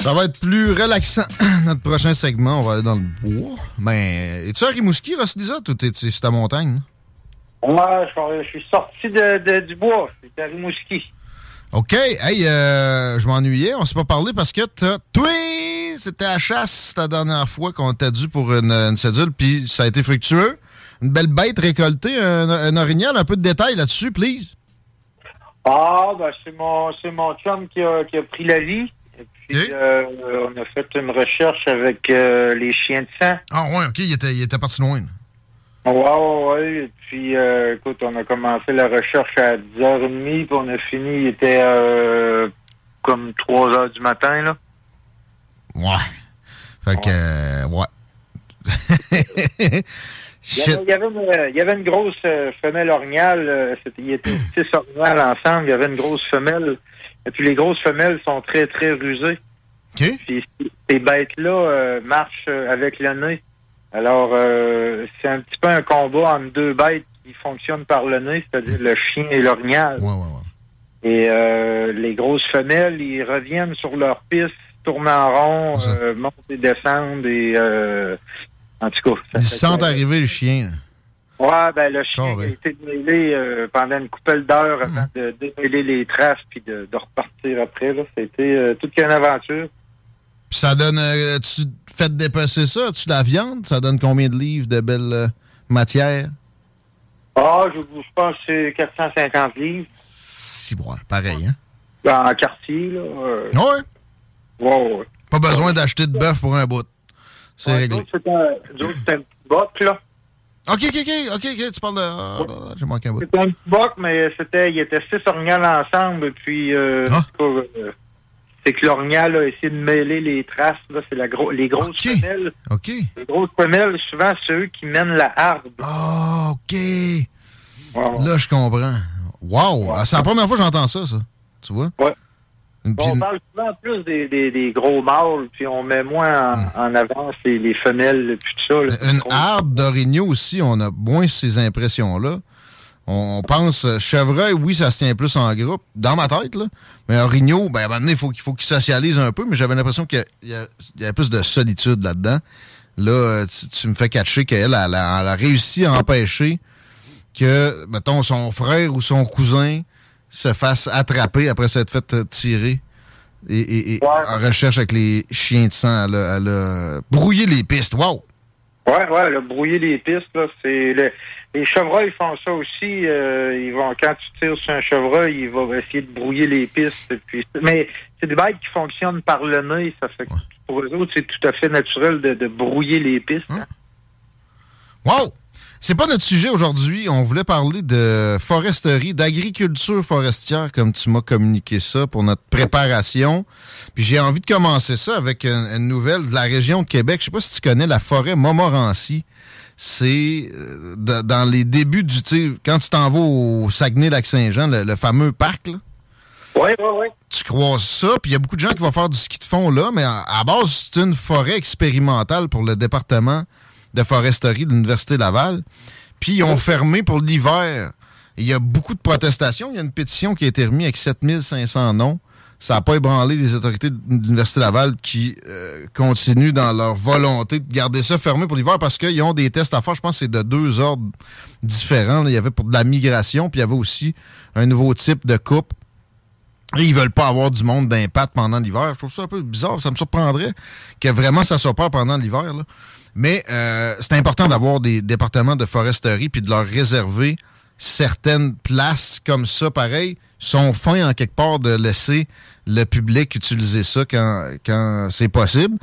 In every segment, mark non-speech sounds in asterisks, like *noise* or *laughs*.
Ça va être plus relaxant. *clears throat* Notre prochain segment, on va aller dans le bois. Ben, es-tu à Rimouski, Roslisa, ou t'es sur ta montagne? Moi, je, je suis sorti de, de- du bois. J'étais à Rimouski. OK. Hey, euh, je m'ennuyais. On s'est pas parlé parce que t'as... Toi, c'était à chasse la dernière fois qu'on t'a dû pour une, une cédule, puis ça a été fructueux. Une belle bête récoltée, un, un orignal. Un peu de détails là-dessus, please. Ah, ben, c'est mon, c'est mon chum qui a, qui a pris la vie. Puis, euh, on a fait une recherche avec euh, les chiens de sang. Ah ouais, OK, il était, il était parti loin. Ouais, ouais, ouais. Et puis, euh, écoute, on a commencé la recherche à 10h30, puis on a fini, il était comme 3h du matin, là. Ouais. Fait que, ouais. *laughs* Il y, avait, il y avait une, il y avait une grosse euh, femelle orignale. euh, c'était- il était six orignales ensemble. Il y avait une grosse femelle. Et puis les grosses femelles sont très, très rusées. Puis ces bêtes-là euh, marchent euh, avec le nez. Alors, euh, c'est un petit peu un combat entre deux bêtes qui fonctionnent par le nez, c'est-à-dire le chien et l'orignal. Et euh, les grosses femelles, ils reviennent sur leur piste, tournent en rond, euh, montent et descendent. Et, euh, en tout cas, ça Ils sentent arriver le chien. Ouais, ben le chien a été mêlé euh, pendant une couple d'heures avant de démêler les traces puis de, de repartir après. Là. C'était euh, toute une aventure. Puis ça donne. euh, tu fais dépasser ça? Tu la viande? Ça donne combien de livres de belles euh, matières? Ah, je, je pense que c'est 450 livres. Si, bon, pareil, hein? En quartier, là. Ouais. ouais, ouais. Pas besoin d'acheter de bœuf pour un bout. C'est réglé. C'était un, petit boc, là. OK, OK, OK, OK, tu parles de. ah, ah, J'ai manqué un bout. C'était un petit boc, mais c'était, il était six orignales ensemble. Puis, euh, Ah. euh, c'est que l'orignal a essayé de mêler les traces. Là, c'est la gros, les grosses femelles. OK. Les grosses femelles, souvent, c'est eux qui mènent la harde. Ah, OK. Là, je comprends. Wow! Ah, C'est la première fois que j'entends ça, ça. Tu vois? Ouais. On parle souvent plus des, des, des gros mâles, puis on met moins en, en avant les, les femelles, puis tout ça. là. Une harde d'orignaux aussi, on a moins ces impressions-là. On, pense euh, chevreuil, oui, ça se tient plus en groupe, dans ma tête, là. Mais orignaux, ben, à un moment donné, il faut, qu'il faut socialisent un peu, mais j'avais l'impression qu'il y, a- y plus de solitude là-dedans. Là, euh, tu, tu me fais catcher qu'elle elle a réussi à empêcher que, mettons, son frère ou son cousin se fasse attraper après s'être fait euh, tirer. Et, et- et en recherche avec les chiens de sang, elle a, elle a brouillé les pistes. Wow! Ouais, ouais, le brouiller les pistes, là, c'est le- les chevreuils font ça aussi. euh, ils vont quand tu tires sur un chevreuil, ils vont essayer de brouiller les pistes. Puis, mais c'est des bêtes qui fonctionnent par le nez, ça fait que pour eux autres, c'est tout à fait naturel de, de brouiller les pistes. hein. Wow! C'est pas notre sujet aujourd'hui. On voulait parler de foresterie, d'agriculture forestière, comme tu m'as communiqué ça pour notre préparation. Puis j'ai envie de commencer ça avec une, une nouvelle de la région de Québec. Je sais pas si tu connais la forêt Montmorency. C'est euh, dans les débuts du... tu sais, Quand tu t'en vas au Saguenay-Lac-Saint-Jean, le, le fameux parc, là, Oui, oui, oui. tu croises ça, puis il y a beaucoup de gens qui vont faire du ski de fond là, mais à, à base, c'est une forêt expérimentale pour le département de foresterie de l'Université Laval. Puis ils ont fermé pour l'hiver. Il y a beaucoup de protestations. Il y a une pétition qui a été remise avec 7500 noms. Ça n'a pas ébranlé les autorités de l'Université Laval qui euh, continuent dans leur volonté de garder ça fermé pour l'hiver parce qu'ils ont des tests à faire. Je pense que c'est de deux ordres différents. Il y avait pour de la migration, puis il y avait aussi un nouveau type de coupe Et ils veulent pas avoir du monde d'impact pendant l'hiver. Je trouve ça un peu bizarre. Ça me surprendrait que vraiment ça soit pas pendant l'hiver. Mais euh, c'est important d'avoir des départements de foresterie puis de leur réserver certaines places comme ça, pareil, sont fins en quelque part de laisser le public utiliser ça quand, quand c'est possible.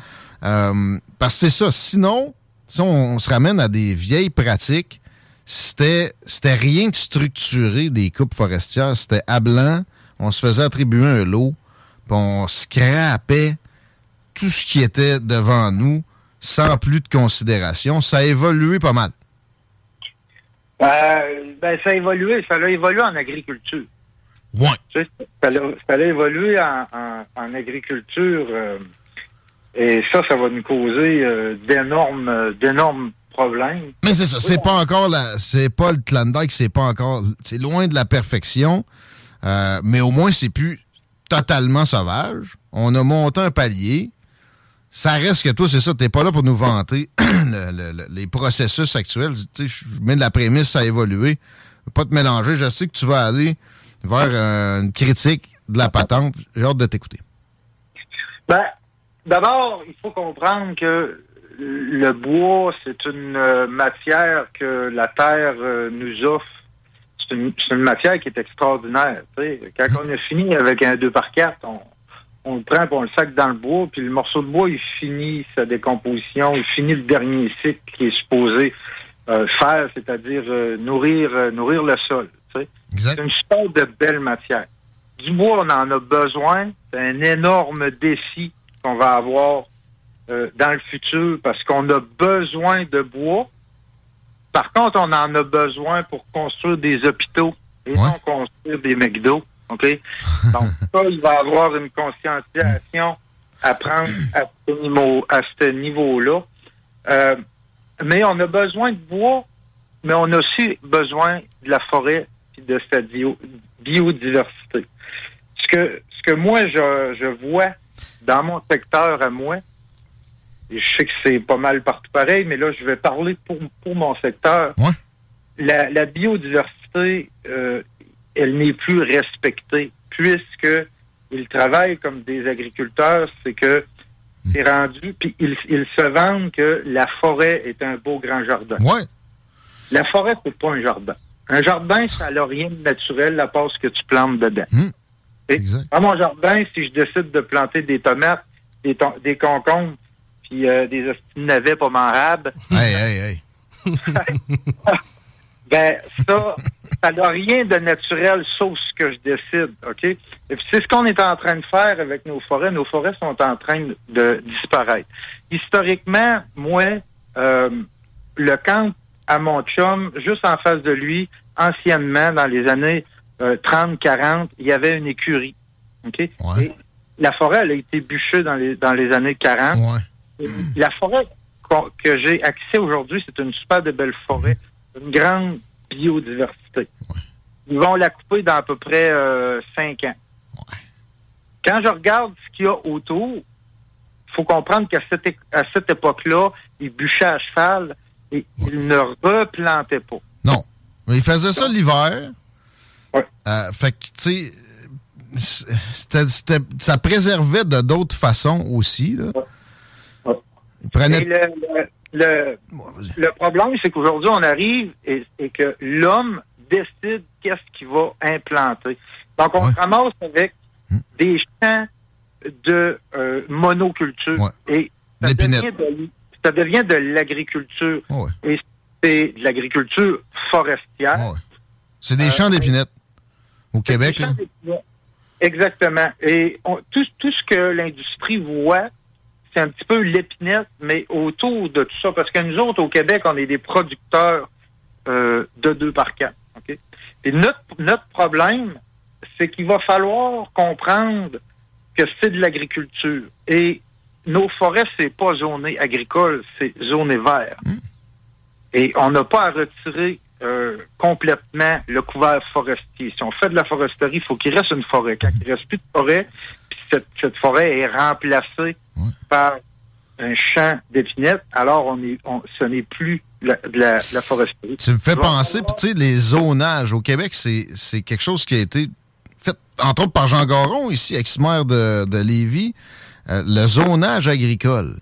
Euh, parce que c'est ça. Sinon, si on, se ramène à des vieilles pratiques, c'était c'était rien de structuré des coupes forestières. C'était à blanc, on se faisait attribuer un lot, puis on scrapait tout ce qui était devant nous sans plus de considération. Ça a évolué pas mal. Euh, ben, ça a évolué. Ça a évolué en agriculture. Ouais. ça, a, évolué en, agriculture. Euh, et ça, ça va nous causer euh, d'énormes, d'énormes problèmes. Mais c'est ça. C'est pas encore la, c'est pas le Klondike, c'est pas encore, c'est loin de la perfection. Mais au moins, c'est plus totalement sauvage. On a monté un palier ça reste que toi, c'est ça, t'es pas là pour nous vanter *clears throat* les processus actuels. Tu je mets de la prémisse à évoluer. Pas te mélanger. Je sais que tu vas aller vers euh, une critique de la patente. J'ai hâte de t'écouter. Ben, d'abord, il faut comprendre que le bois, c'est une euh, matière que la Terre euh, nous offre. C'est une, une, matière qui est extraordinaire. Quand on a fini avec un 2 par 4, on, on le prend, on le sac dans le bois, puis le morceau de bois, il finit sa décomposition, il finit le dernier cycle qui est supposé euh, faire, c'est-à-dire euh, nourrir, euh, nourrir le sol. C'est une sorte de belle matière. Du bois, on en a besoin. C'est un énorme défi qu'on va avoir dans le futur parce qu'on a besoin de bois. Par contre, on en a besoin pour construire des hôpitaux et non construire des McDo. OK? *laughs* Donc, ça, il va y avoir une conscientisation à prendre à ce niveau, à ce niveau-là. Euh, mais on a besoin de bois, mais on a aussi besoin de la forêt et de sa biodiversité. Ce que, ce que moi, je, je vois dans mon secteur à moi, je sais que c'est pas mal partout pareil, mais là, je vais parler pour, pour mon secteur. La, la, biodiversité, euh, elle n'est plus respectée puisque ils travaillent comme des agriculteurs, c'est que c'est rendu, puis ils, se vendent que la forêt est un beau grand jardin. Ouais. La forêt, c'est pas un jardin. Un jardin, ça n'a rien de naturel à part ce que tu plantes dedans. Hum. Dans mon jardin, si je décide de planter des tomates, des, des concombres, puis euh, des navets pas mangeables. Hey, hey, hey. ben, ça, ça n'a rien de naturel sauf ce que je décide, OK? Et c'est ce qu'on est en train de faire avec nos forêts. Nos forêts sont en train de disparaître. Historiquement, moi, euh, le camp à mon chum, juste en face de lui, anciennement, dans les années 30, euh, 40, il y avait une écurie, OK? Et la forêt, elle a été bûchée dans les, dans les années 40. La forêt que j'ai accès aujourd'hui, c'est une super de belle forêt, une grande biodiversité. Ils vont la couper dans à peu près euh, cinq ans. Quand je regarde ce qu'il y a autour, il faut comprendre qu'à cette, à cette époque-là, ils bûchaient à cheval et ils ne replantaient pas. Non. Mais ils faisaient ça l'hiver. Euh, fait que, tu sais, ça préservait de d'autres façons aussi. Là. Le, le problème, c'est qu'aujourd'hui, on arrive et, que l'homme décide qu'est-ce qu'il va implanter. Donc, on se ramasse avec hmm. des champs de euh, monoculture. Et ça devient, de, l'agriculture. Et c'est de l'agriculture forestière. C'est des champs euh, d'épinettes au Québec. Exactement. Et tout, tout ce que l'industrie voit, c'est un petit peu l'épinette, mais autour de tout ça, parce que nous autres, au Québec, on est des producteurs euh, de deux par quatre. Et notre, notre problème, c'est qu'il va falloir comprendre que c'est de l'agriculture. Et nos forêts, c'est pas zoné agricole, c'est zoné vert. Hmm. Et on n'a pas à retirer euh, complètement le couvert forestier. Si on fait de la foresterie, il faut qu'il reste une forêt. Quand il ne reste plus de forêt, cette, forêt est remplacée par un champ d'épinettes, alors on est, ce n'est plus de la, foresterie. Tu me fais penser, tu sais, les zonages au Québec, c'est quelque chose qui a été fait, entre autres par Jean Garon, ici, ex-maire de, de Lévis, euh, le zonage agricole.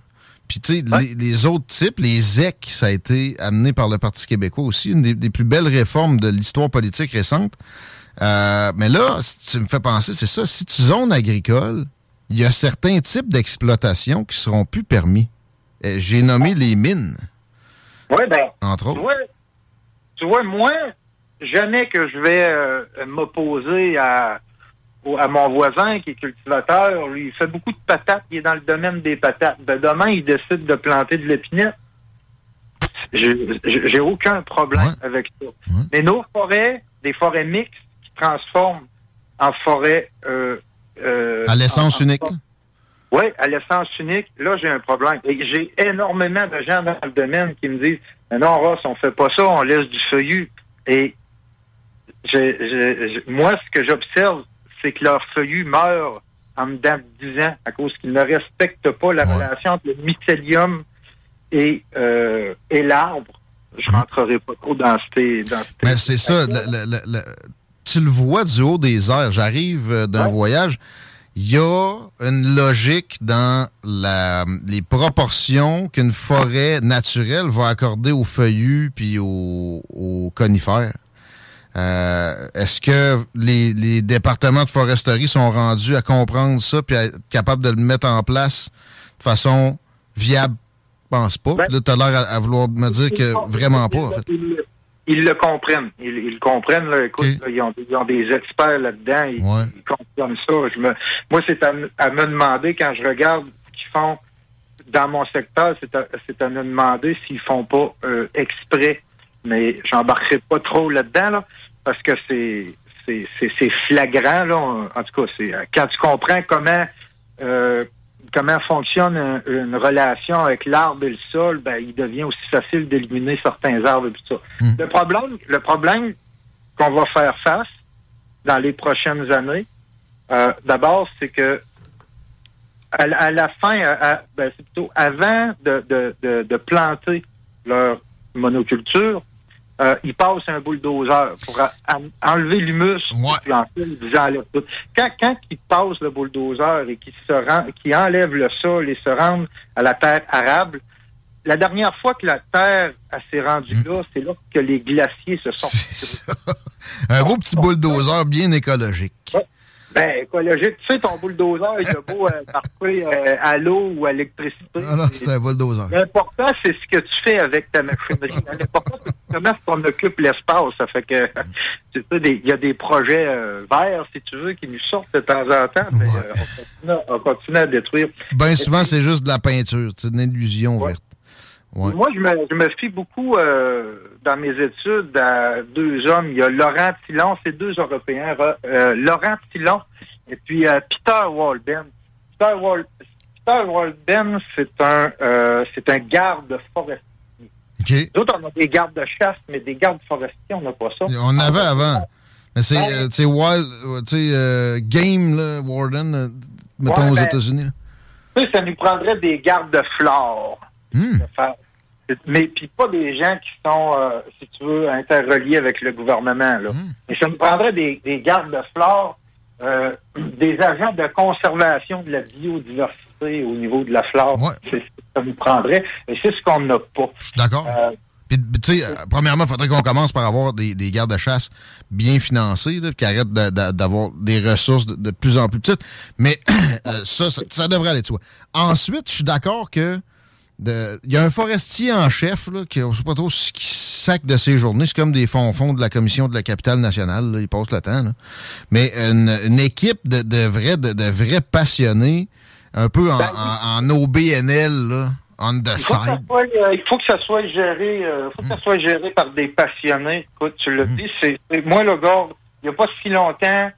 Puis, tu sais, les, autres types, les ZEC, ça a été amené par le Parti québécois aussi, une des, plus belles réformes de l'histoire politique récente. Euh, mais là, tu me fais penser, c'est ça, si tu zones agricole, il y a certains types d'exploitation qui seront plus permis. Euh, j'ai nommé les mines. Oui, ben. Entre autres. Tu vois, moi, jamais que je vais m'opposer à à mon voisin qui est cultivateur, lui, il fait beaucoup de patates, il est dans le domaine des patates. Ben, demain, il décide de planter de l'épinette. J'ai aucun problème avec ça. Mais nos forêts, des forêts mixtes qui transforment en forêt... Euh, euh, à l'essence unique? Oui, à l'essence unique, là, j'ai un problème. Et j'ai énormément de gens dans le domaine qui me disent non, Ross, on fait pas ça, on laisse du feuillu. Et moi, ce que j'observe, c'est que leur feuillu meurt en dedans de 10 ans à cause qu'ils ne respectent pas la relation entre le mycélium et, euh, et l'arbre. Je ne rentrerai pas trop dans ces... Dans Mais c'est ça. Tu le vois du haut des airs. J'arrive euh, d'un voyage. Il y a une logique dans la, les proportions qu'une forêt naturelle va accorder aux feuillus puis aux, aux conifères. Euh, est-ce que les, départements de foresterie sont rendus à comprendre ça puis à être capables de le mettre en place de façon viable? Je pense pas. Ben, là, tu as l'air à, vouloir me dire que vraiment pas, en fait. Ils, le comprennent. Ils, le comprennent. Écoute, ils, ont, des experts là-dedans. Ils, comprennent ça. Je me, moi, c'est à, me demander, quand je regarde ce qu'ils font dans mon secteur, c'est à, me demander s'ils font pas euh, exprès. Mais j'embarquerai pas trop là-dedans. Là parce que c'est c'est flagrant là. En tout cas, c'est quand tu comprends comment euh, comment fonctionne une, relation avec l'arbre et le sol, ben il devient aussi facile d'éliminer certains arbres et tout ça. Hmm. Le problème, le problème qu'on va faire face dans les prochaines années, euh, d'abord, c'est que à, la fin, ben, c'est plutôt avant de, de, de, de planter leur monoculture, euh, il passe un bulldozer pour enlever l'humus Quand, quand il passe le bulldozer et qu'il se rend, qu'il enlève le sol et se rend à la terre arable, la dernière fois que la terre s'est rendue hmm. là, c'est là que les glaciers se sont. un beau petit bulldozer bien écologique. Ben, écologique. Tu sais, ton bulldozer, il a beau euh, euh, à l'eau ou à l'électricité. Ah non, c'est un bulldozer. L'important, c'est ce que tu fais avec ta machinerie. L'important, c'est comment on occupe l'espace. Ça fait que, tu sais, il y a des projets euh, verts, si tu veux, qui nous sortent de temps en temps. Mais, euh, on, continue, à détruire. Bien souvent, c'est juste de la peinture. C'est une illusion verte. Moi, je me, je me fie beaucoup euh, dans mes études à deux hommes. Il y a Laurent Tillon, c'est deux Européens. Euh, Laurent Tillon et puis euh, Peter Walden. Peter, Wal Peter Walden, c'est un c'est un garde forestier. Okay. D'autres, on a des gardes de chasse, mais des gardes forestiers, on n'a pas ça. On avait avant. Mais c'est wild, game, là, Warden, mettons aux ben, États-Unis. Ça nous prendrait des gardes de flore. Hmm. Mais puis pas des gens qui sont, euh, si tu veux, interreliés avec le gouvernement. Là. Mais ça nous prendrait des, des gardes de flore, euh, *clears throat* des agents de conservation de la biodiversité au niveau de la flore. C'est ce que ça nous prendrait. Et c'est ce qu'on n'a pas. D'accord. Euh, puis, tu sais, premièrement, il faudrait qu'on commence par avoir des, des gardes de chasse bien financés, là, qui arrêtent d'avoir des ressources de, plus en plus petites. Mais *clears throat* ça, ça, ça, devrait aller de soi. Ensuite, je suis d'accord que il y a un forestier en chef, là, qui, je sais pas trop ce qui sac de ses journées. C'est comme des fonds-fonds de la commission de la capitale nationale. il passe le temps. Mais une, équipe de, de, vrais, de, vrais passionnés, un peu en, ben, en, OBNL, là, on the il faut side. Euh, il faut que ça soit géré, euh, faut que ça soit géré par des passionnés. Écoute, tu l'as mm. dit, c'est moi le gars, il n'y a pas si longtemps,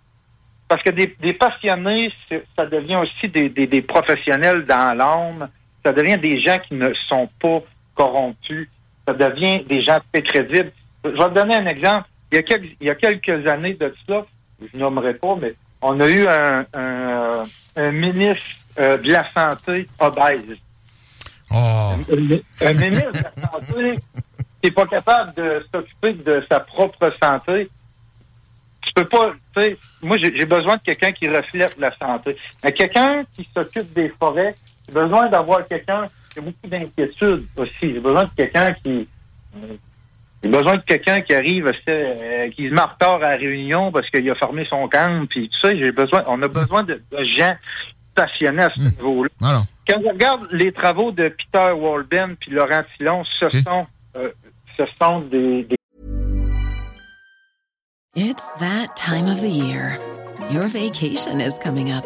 parce que des, des passionnés, ça devient aussi des, des, des professionnels dans l'âme ça devient des gens qui ne sont pas corrompus. Ça devient des gens très crédibles. Je vais te donner un exemple. Il y a quelques, il y a quelques années de ça, je nommerai pas, mais on a eu un, un, ministre euh, de la Santé obèse. Oh. Un, ministre de la Santé qui n'est pas capable de s'occuper de sa propre santé. tu peux pas, tu sais, moi, j'ai besoin de quelqu'un qui reflète la santé. Mais quelqu'un qui s'occupe des forêts, j'ai besoin d'avoir quelqu'un qui a beaucoup d'inquiétude aussi. J'ai besoin de quelqu'un qui, j'ai besoin de quelqu'un qui arrive, euh, qui se met en à la réunion parce qu'il a fermé son camp, puis tu sais, j'ai besoin, on a besoin de, gens passionnés à ce mmh. niveau-là. Quand on regarde les travaux de Peter Walden puis Laurent Tillon, ce sont, euh, ce sont des, des It's that time of the year. Your vacation is coming up.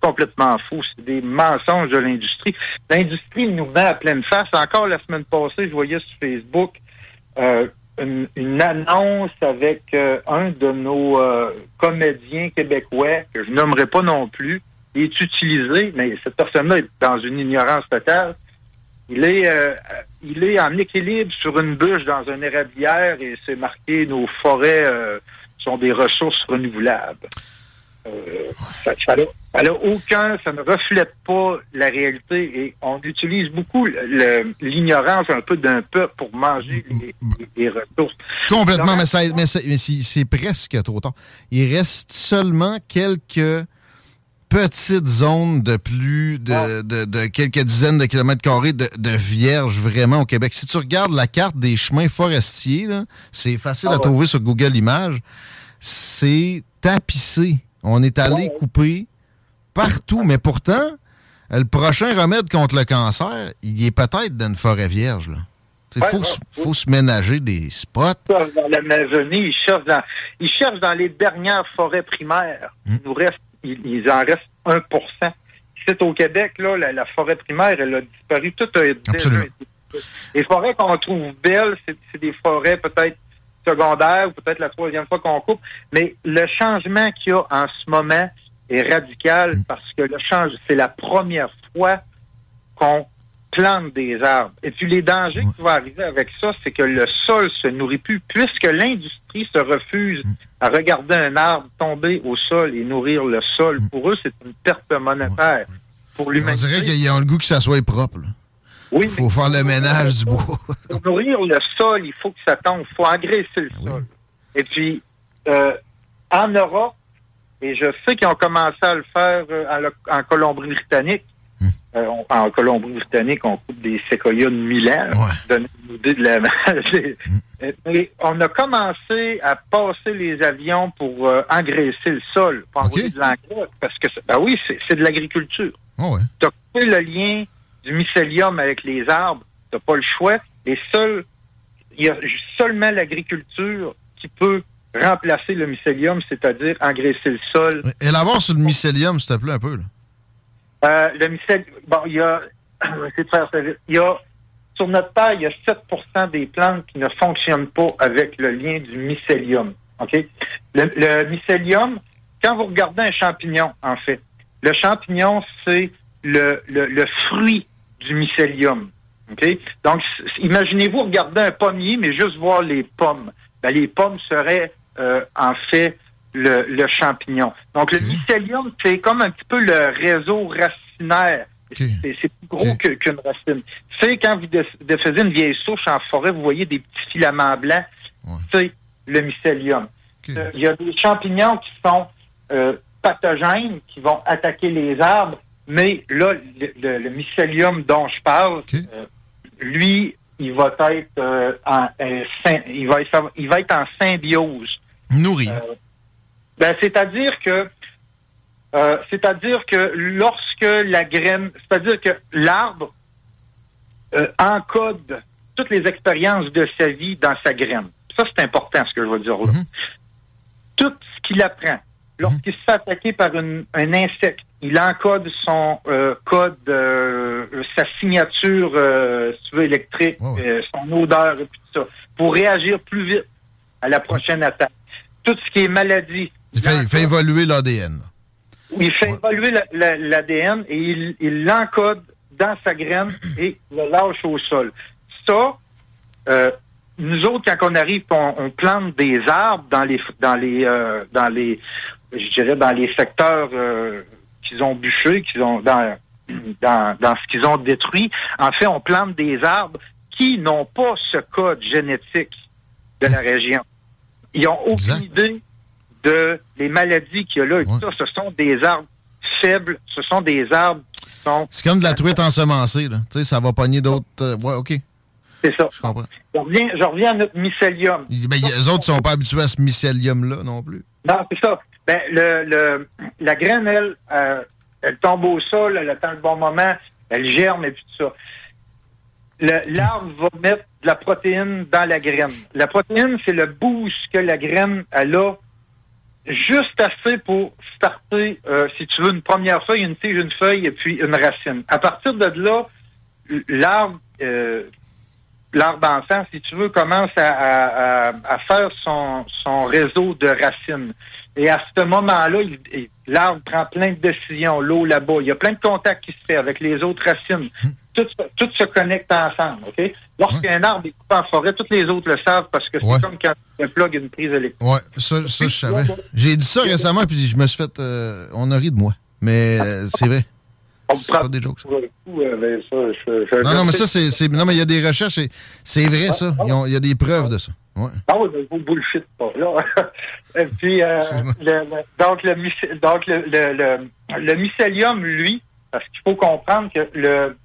Complètement fou. C'est des mensonges de l'industrie. L'industrie nous met à pleine face. Encore la semaine passée, je voyais sur Facebook euh, une, annonce avec euh, un de nos euh, comédiens québécois, que je nommerai pas non plus. Il est utilisé, mais cette personne-là est dans une ignorance totale. Il est, il est en équilibre sur une bûche dans un érablière et c'est marqué nos forêts sont des ressources renouvelables. Euh, ça aucun, ça ne reflète pas la réalité et on utilise beaucoup l'ignorance un peu d'un peuple pour manger les, ressources. Complètement, mais, c'est presque trop tard. Il reste seulement quelques petites zones de plus de, de, quelques dizaines de kilomètres carrés de, de vierges vraiment au Québec. Si tu regardes la carte des chemins forestiers, c'est facile ah à trouver sur Google Images. C'est tapissé on est allé couper partout, mais pourtant, le prochain remède contre le cancer, il est peut-être dans une forêt vierge. Il faut, se ménager des spots. Dans l'Amazonie, ils cherchent dans, ils cherchent dans les dernières forêts primaires. Hmm. Il nous reste, il, en reste 1% C'est au Québec, là, la, forêt primaire, elle a disparu. Tout a été. Les forêts qu'on trouve belles, c'est des forêts peut-être secondaire, ou peut-être la troisième fois qu'on coupe. Mais le changement qu'il y a en ce moment est radical mm. parce que le change, c'est la première fois qu'on plante des arbres. Et puis les dangers qui vont arriver avec ça, c'est que le sol se nourrit plus, puisque l'industrie se refuse mm. à regarder un arbre tomber au sol et nourrir le sol. Mm. Pour eux, c'est une perte monétaire. Pour l'humanité. On dirait qu'il y a le goût que ça soit propre. Oui, il faut faire le ménage du bois. *laughs* pour nourrir le sol, il faut que ça tombe. Il faut engraisser le ah sol. Et puis, euh, en Europe, et je sais qu'ils ont commencé à le faire euh, en, Colombie-Britannique. Hmm. Euh, en Colombie-Britannique, on coupe des séquoias de Milan. Ouais. une idée de la... Hmm. on a commencé à passer les avions pour engraisser le sol, pour envoyer de l'engrais, parce que, ben oui, c'est de l'agriculture. Oh ouais. Tu as coupé le lien du mycélium avec les arbres, tu n'as pas le choix. Et seul, il y a seulement l'agriculture qui peut remplacer le mycélium, c'est-à-dire engraisser le sol. Élabore sur le mycélium, s'il te plaît, un peu. Euh, le mycélium, bon, il y a, *coughs* de faire ça Il y a, sur notre terre, il y a 7% des plantes qui ne fonctionnent pas avec le lien du mycélium. OK? Le, le mycélium, quand vous regardez un champignon, en fait, le champignon, c'est le, le, le fruit du mycélium. Donc, imaginez-vous regarder un pommier, mais juste voir les pommes. Ben, les pommes seraient euh, en fait le, le, champignon. Donc, le mycélium, c'est comme un petit peu le réseau racinaire. C'est plus gros qu'une racine. C'est quand vous défaisez une vieille souche en forêt, vous voyez des petits filaments blancs. C'est le mycélium. Euh, il y a des champignons qui sont euh, pathogènes, qui vont attaquer les arbres mais là, le, mycélium dont je parle, euh, lui, il va être en il va être, il va être en symbiose. Nourri. ben, c'est-à-dire que c'est-à-dire que lorsque la graine, c'est-à-dire que l'arbre encode toutes les expériences de sa vie dans sa graine. Ça, c'est important, ce que je veux dire là. Mhm. Tout ce qu'il apprend, lorsqu'il se fait attaquer par un insecte, il encode son euh, code, euh, sa signature, euh, si tu veux, électrique, son odeur et tout ça, pour réagir plus vite à la prochaine attaque. Tout ce qui est maladie. Il fait, évoluer l'ADN. Il fait évoluer l'ADN et il l'encode dans sa graine et le lâche au sol. Ça, nous autres, quand on arrive, on, plante des arbres dans les dans les dans les je dirais dans les secteurs qu'ils ont bûché, qu'ils ont dans, dans, dans ce qu'ils ont détruit. En fait, on plante des arbres qui n'ont pas ce code génétique de la région. Ils n'ont aucune idée de les maladies qu'il y a là. ce sont des arbres faibles, ce sont des arbres qui sont... C'est comme de la truite ensemencée, là. Tu sais, ça va pogner d'autres... Euh, ouais, OK. C'est ça. Je comprends. Je reviens, je reviens à notre mycélium. Ben, les autres ne sont pas habitués à ce mycélium-là non plus. Non, c'est ça. Ben, la graine, elle, euh, elle tombe au sol, elle attend le bon moment, elle germe et puis tout ça. L'arbre va mettre de la protéine dans la graine. La protéine, c'est le boost que la graine elle a juste assez pour starter, euh, si tu veux, une première feuille, une tige, une feuille et puis une racine. À partir de là, l'arbre euh, l'arbre enfant, si tu veux, commence à, faire son réseau de racines. Et à ce moment-là, l'arbre prend plein de décisions, l'eau là-bas. Il y a plein de contacts qui se fait avec les autres racines. Tout, tout se connecte ensemble, OK? Lorsqu'un arbre est coupé en forêt, tous les autres le savent parce que c'est comme quand un plug une prise électrique. Oui, ça, ça je savais. J'ai dit ça récemment, puis je me suis fait... Euh, on a ri de moi. Mais euh, c'est vrai. C'est pas des jokes. Ça. Euh, non, non, mais ça, c'est. Non, mais il y a des recherches. C'est vrai, ça. Il y a des preuves de ça. Ah oui, mais vous bullshit pas. Là. *laughs* Et puis, euh, le, donc, le, donc le, le, le, mycélium, lui, parce qu'il faut comprendre que le,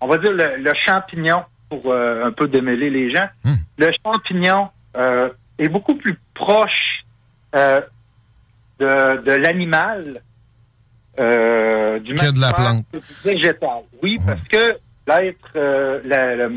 on va dire le, champignon, pour euh, un peu démêler les gens, hmm. le champignon euh, est beaucoup plus proche euh, de, de l'animal euh, du que de la plante. végétal. Oui, parce que l'être, la,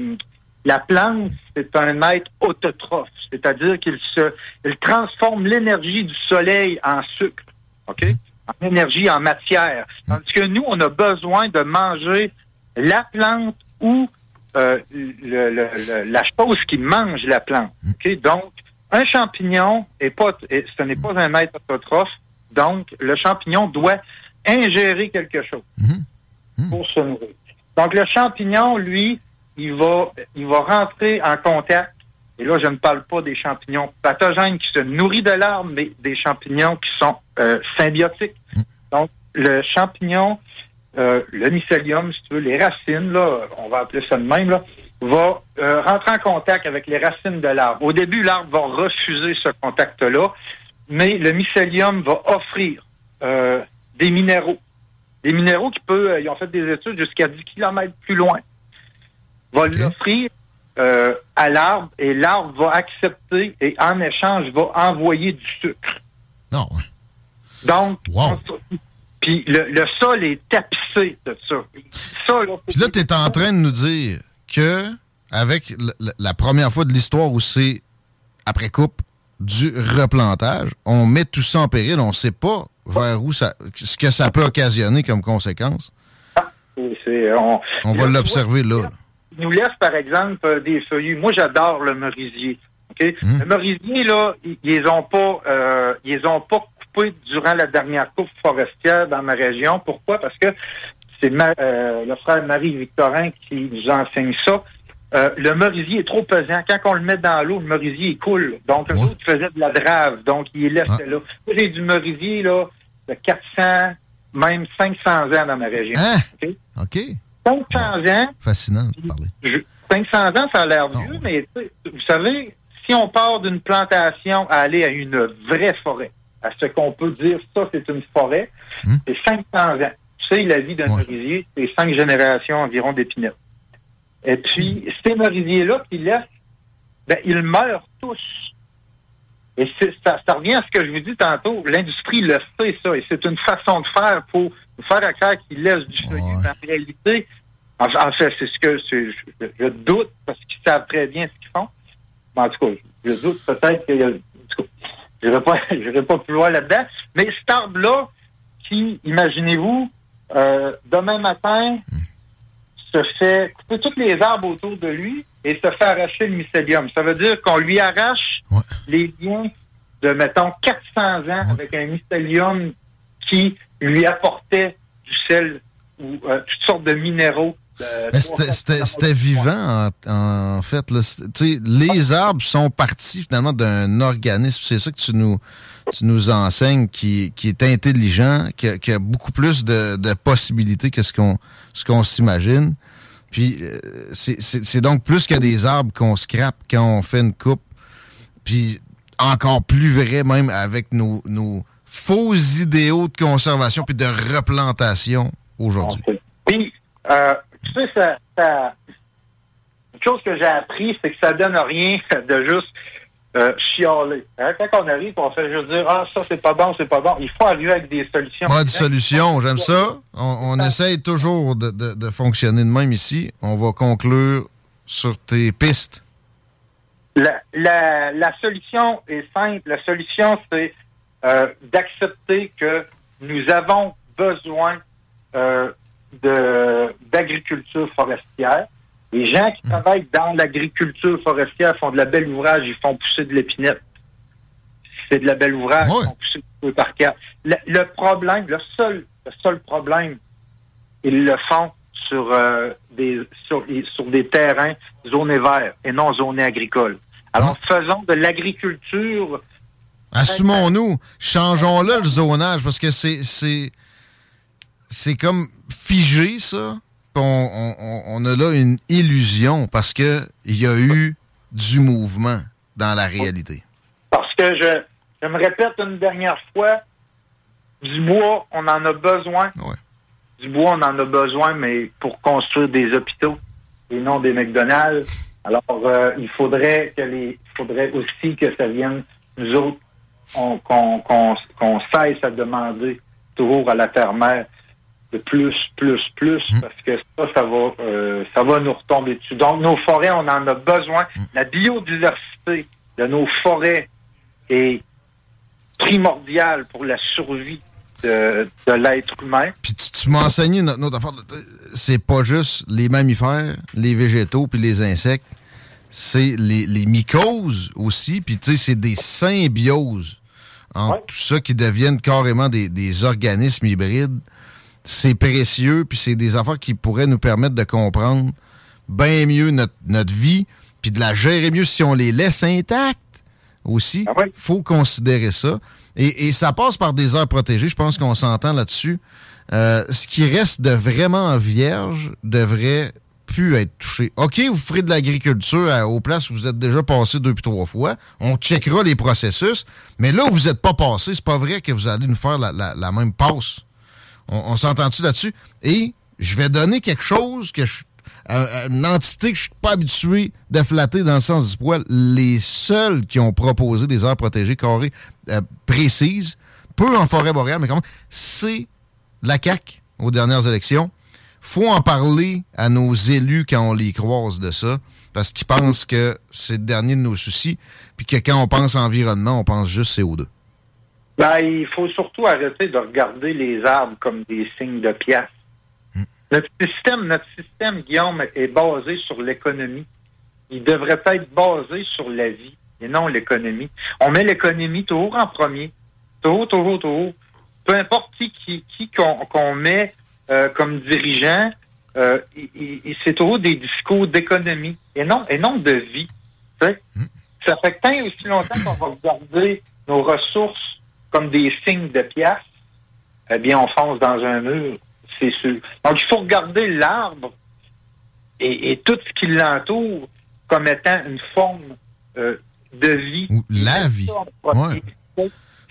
la plante, c'est un être autotrophe, c'est-à-dire qu'il se, il transforme l'énergie du soleil en sucre, ok, en énergie, en matière. Tandis que nous, on a besoin de manger la plante ou euh, la chose qui mange la plante. Ok, donc un champignon est pas, ce n'est pas un être autotrophe, donc le champignon doit ingérer quelque chose mm-hmm. pour se nourrir. Donc le champignon, lui, il va, il va rentrer en contact. Et là, je ne parle pas des champignons pathogènes qui se nourrissent de l'arbre, mais des champignons qui sont euh, symbiotiques. Donc, le champignon, euh, le mycélium, si tu veux, les racines, là, on va appeler ça de même, là, va euh, rentrer en contact avec les racines de l'arbre. Au début, l'arbre va refuser ce contact-là, mais le mycélium va offrir des minéraux. Des minéraux qui peuvent, ils ont fait des études jusqu'à 10 km plus loin va l'offrir euh, à l'arbre et l'arbre va accepter et en échange va envoyer du sucre. Non. Donc, puis le, sol est tapissé de ça. puis là, tu es en train de nous dire que avec la première fois de l'histoire où c'est après coupe du replantage, on met tout ça en péril, on ne sait pas vers où ça, ce que ça peut occasionner comme conséquence. Ah, on, va l'observer là nous laisse, par exemple, euh, des feuillus. Moi, j'adore le merisier. Hmm. Le merisier, là, ils ont pas euh, ils ont pas coupé durant la dernière coupe forestière dans ma région. Pourquoi? Parce que c'est euh, le frère Marie-Victorin qui nous enseigne ça. Euh, le merisier est trop pesant. Quand on le met dans l'eau, le merisier il coule. Donc, eux autres faisaient de la drave. Donc, il est laissé ah. là. Moi, j'ai du merisier, là, de 400, même 500 ans dans ma région. Hein? OK? 500 ans. Fascinant de parler. 500 ans, ça a l'air ah, vieux, mais vous savez, si on part d'une plantation à aller à une vraie forêt, à ce qu'on peut dire, ça, c'est une forêt, hmm? c'est 500 ans. Tu sais, la vie d'un cerisier, c'est cinq générations environ d'épinettes. Et puis, ces merisiers-là qui laissent, ben, ils meurent tous. Et ça, ça revient à ce que je vous dis tantôt. L'industrie le fait, ça. Et c'est une façon de faire pour faire à qu'ils laissent du feuillu. En réalité, en, fait, c'est ce que je, doute parce qu'ils savent très bien ce qu'ils font. Mais en tout cas, je, doute peut-être qu'il y a. Je ne pas, *laughs* pas plus loin là-dedans. Mais cet arbre-là, qui, imaginez-vous, euh, demain matin, se fait couper tous les arbres autour de lui et se fait arracher le mycélium. Ça veut dire qu'on lui arrache les liens de, mettons, 400 ans avec un mycélium qui lui apportait du sel ou euh, toutes sortes de minéraux. C'était vivant, en, fait. les arbres sont partis finalement d'un organisme. C'est ça que tu nous, tu nous enseignes, qui, qui est intelligent, qui a, qui a beaucoup plus de, de, possibilités que ce qu'on ce qu'on s'imagine. Puis euh, c'est donc plus que des arbres qu'on scrape quand on fait une coupe. Puis encore plus vrai même avec nos, nos faux idéaux de conservation puis de replantation aujourd'hui. Puis, euh, tu sais, ça, ça, une chose que j'ai appris, c'est que ça donne rien de juste euh, chialer. Hein, quand on arrive, on fait juste dire Ah, ça, c'est pas bon, c'est pas bon. Il faut arriver avec des solutions. Pas de solutions, j'aime ça. On, essaye toujours de, de, fonctionner de même ici. On va conclure sur tes pistes. La, la, la solution est simple. La solution, c'est euh, d'accepter que nous avons besoin euh, d'agriculture forestière. Les gens qui travaillent dans l'agriculture forestière font de la belle ouvrage, ils font pousser de l'épinette. C'est de la belle ouvrage, ils font pousser de par quatre. Le, problème, le seul, le seul problème, ils le font sur euh, des sur, sur, des terrains zonés verts et non zonés agricoles. Alors, faisons de l'agriculture. Assumons-nous, changeons-le le zonage parce que c'est c'est comme figé, ça. On, a là une illusion parce que il y a eu du mouvement dans la réalité. Parce que je, je me répète une dernière fois, du bois, on en a besoin. Du bois, on en a besoin, mais pour construire des hôpitaux et non des McDonald's. Alors, euh, il faudrait que les, il faudrait aussi que ça vienne nous autres, qu'on cesse à demander toujours à la terre-mère plus, plus, plus, hmm. parce que ça, ça va, euh, ça va nous retomber dessus. Donc, nos forêts, on en a besoin. Hmm. La biodiversité de nos forêts est primordiale pour la survie de, l'être humain. Puis tu, m'as enseigné notre, affaire. C'est pas juste les mammifères, les végétaux puis les insectes. C'est les, les mycoses aussi. Puis tu sais, c'est des symbioses entre tout ça qui deviennent carrément des, des organismes hybrides c'est précieux, puis c'est des affaires qui pourraient nous permettre de comprendre bien mieux notre, notre vie, puis de la gérer mieux si on les laisse intactes aussi. Il ah faut considérer ça. Et, ça passe par des aires protégées. Je pense qu'on s'entend là-dessus. Euh, ce qui reste de vraiment vierge devrait plus être touché. OK, vous ferez de l'agriculture aux places où vous êtes déjà passé deux puis trois fois. On checkera les processus. Mais là où vous n'êtes pas passé, c'est pas vrai que vous allez nous faire la, la même passe on, s'entend-tu là-dessus? Et je vais donner quelque chose que je une entité que je suis pas habitué de flatter dans le sens du poil. Les seuls qui ont proposé des aires protégées carrées euh, précises, peu en forêt boréale, mais comment, c'est la CAQ aux dernières élections. faut en parler à nos élus quand on les croise de ça, parce qu'ils pensent que c'est le dernier de nos soucis, puis que quand on pense environnement, on pense juste CO2. Ben, il faut surtout arrêter de regarder les arbres comme des signes de pièce. Hmm. Notre système, notre système, Guillaume, est basé sur l'économie. Il devrait être basé sur la vie et non l'économie. On met l'économie toujours en premier. Toujours, toujours, toujours. Peu importe qui qui qu'on met euh, comme dirigeant, euh, c'est toujours des discours d'économie et non et non de vie. Hmm. Ça fait tant aussi longtemps qu'on va regarder nos ressources comme des signes de pièces, eh bien, on fonce dans un mur, c'est sûr. Donc, il faut regarder l'arbre et, tout ce qui l'entoure comme étant une forme euh, de vie. la vie.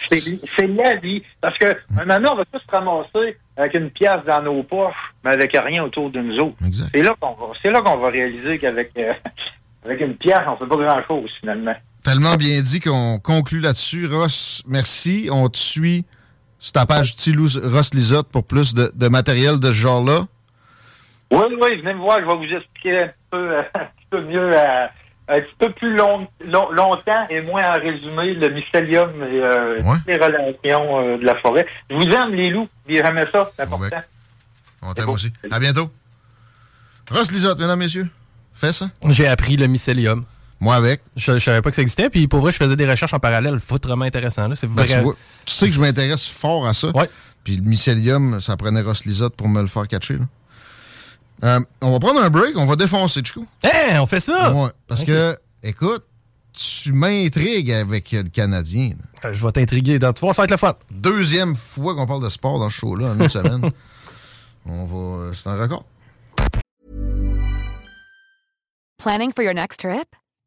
C'est la vie. Parce que maintenant, on va tous se ramasser avec une pièce dans nos poches, mais avec rien autour de nous autres. C'est là qu'on va, va réaliser qu'avec euh, *laughs* avec une pièce, on fait pas grand-chose, finalement. Tellement bien dit qu'on conclut là-dessus. Ross, merci. On te suit sur ta page Tilou Ross Lisotte pour plus de, de matériel de ce genre-là. Oui, oui, venez me voir, je vais vous expliquer un peu, *laughs* un petit peu mieux, euh, un petit peu plus long, longtemps et moins en résumé le mycélium et euh, les relations euh, de la forêt. Je vous aime, les loups, jamais ça, c'est important. On t'aime aussi. À bientôt. Ross Lisotte, mesdames, messieurs, fais ça. J'ai appris le mycélium. Moi avec. Je, je, savais pas que ça existait. Puis pour vrai, je faisais des recherches en parallèle. Foutrement intéressant. Là. Ben, tu, tu, sais que je m'intéresse fort à ça. Ouais. Puis le mycélium, ça prenait Ross Lisotte pour me le faire catcher. Là. Euh, on va prendre un break, on va défoncer, Chico. Hé, on fait ça! Ouais, parce que, écoute, tu m'intrigues avec le Canadien. Euh, je vais t'intriguer. Tu vois, ça va être le fun. Deuxième fois qu'on parle de sport dans ce show-là en une semaine. *laughs* On va... Euh, c'est un record. Planning for your next trip?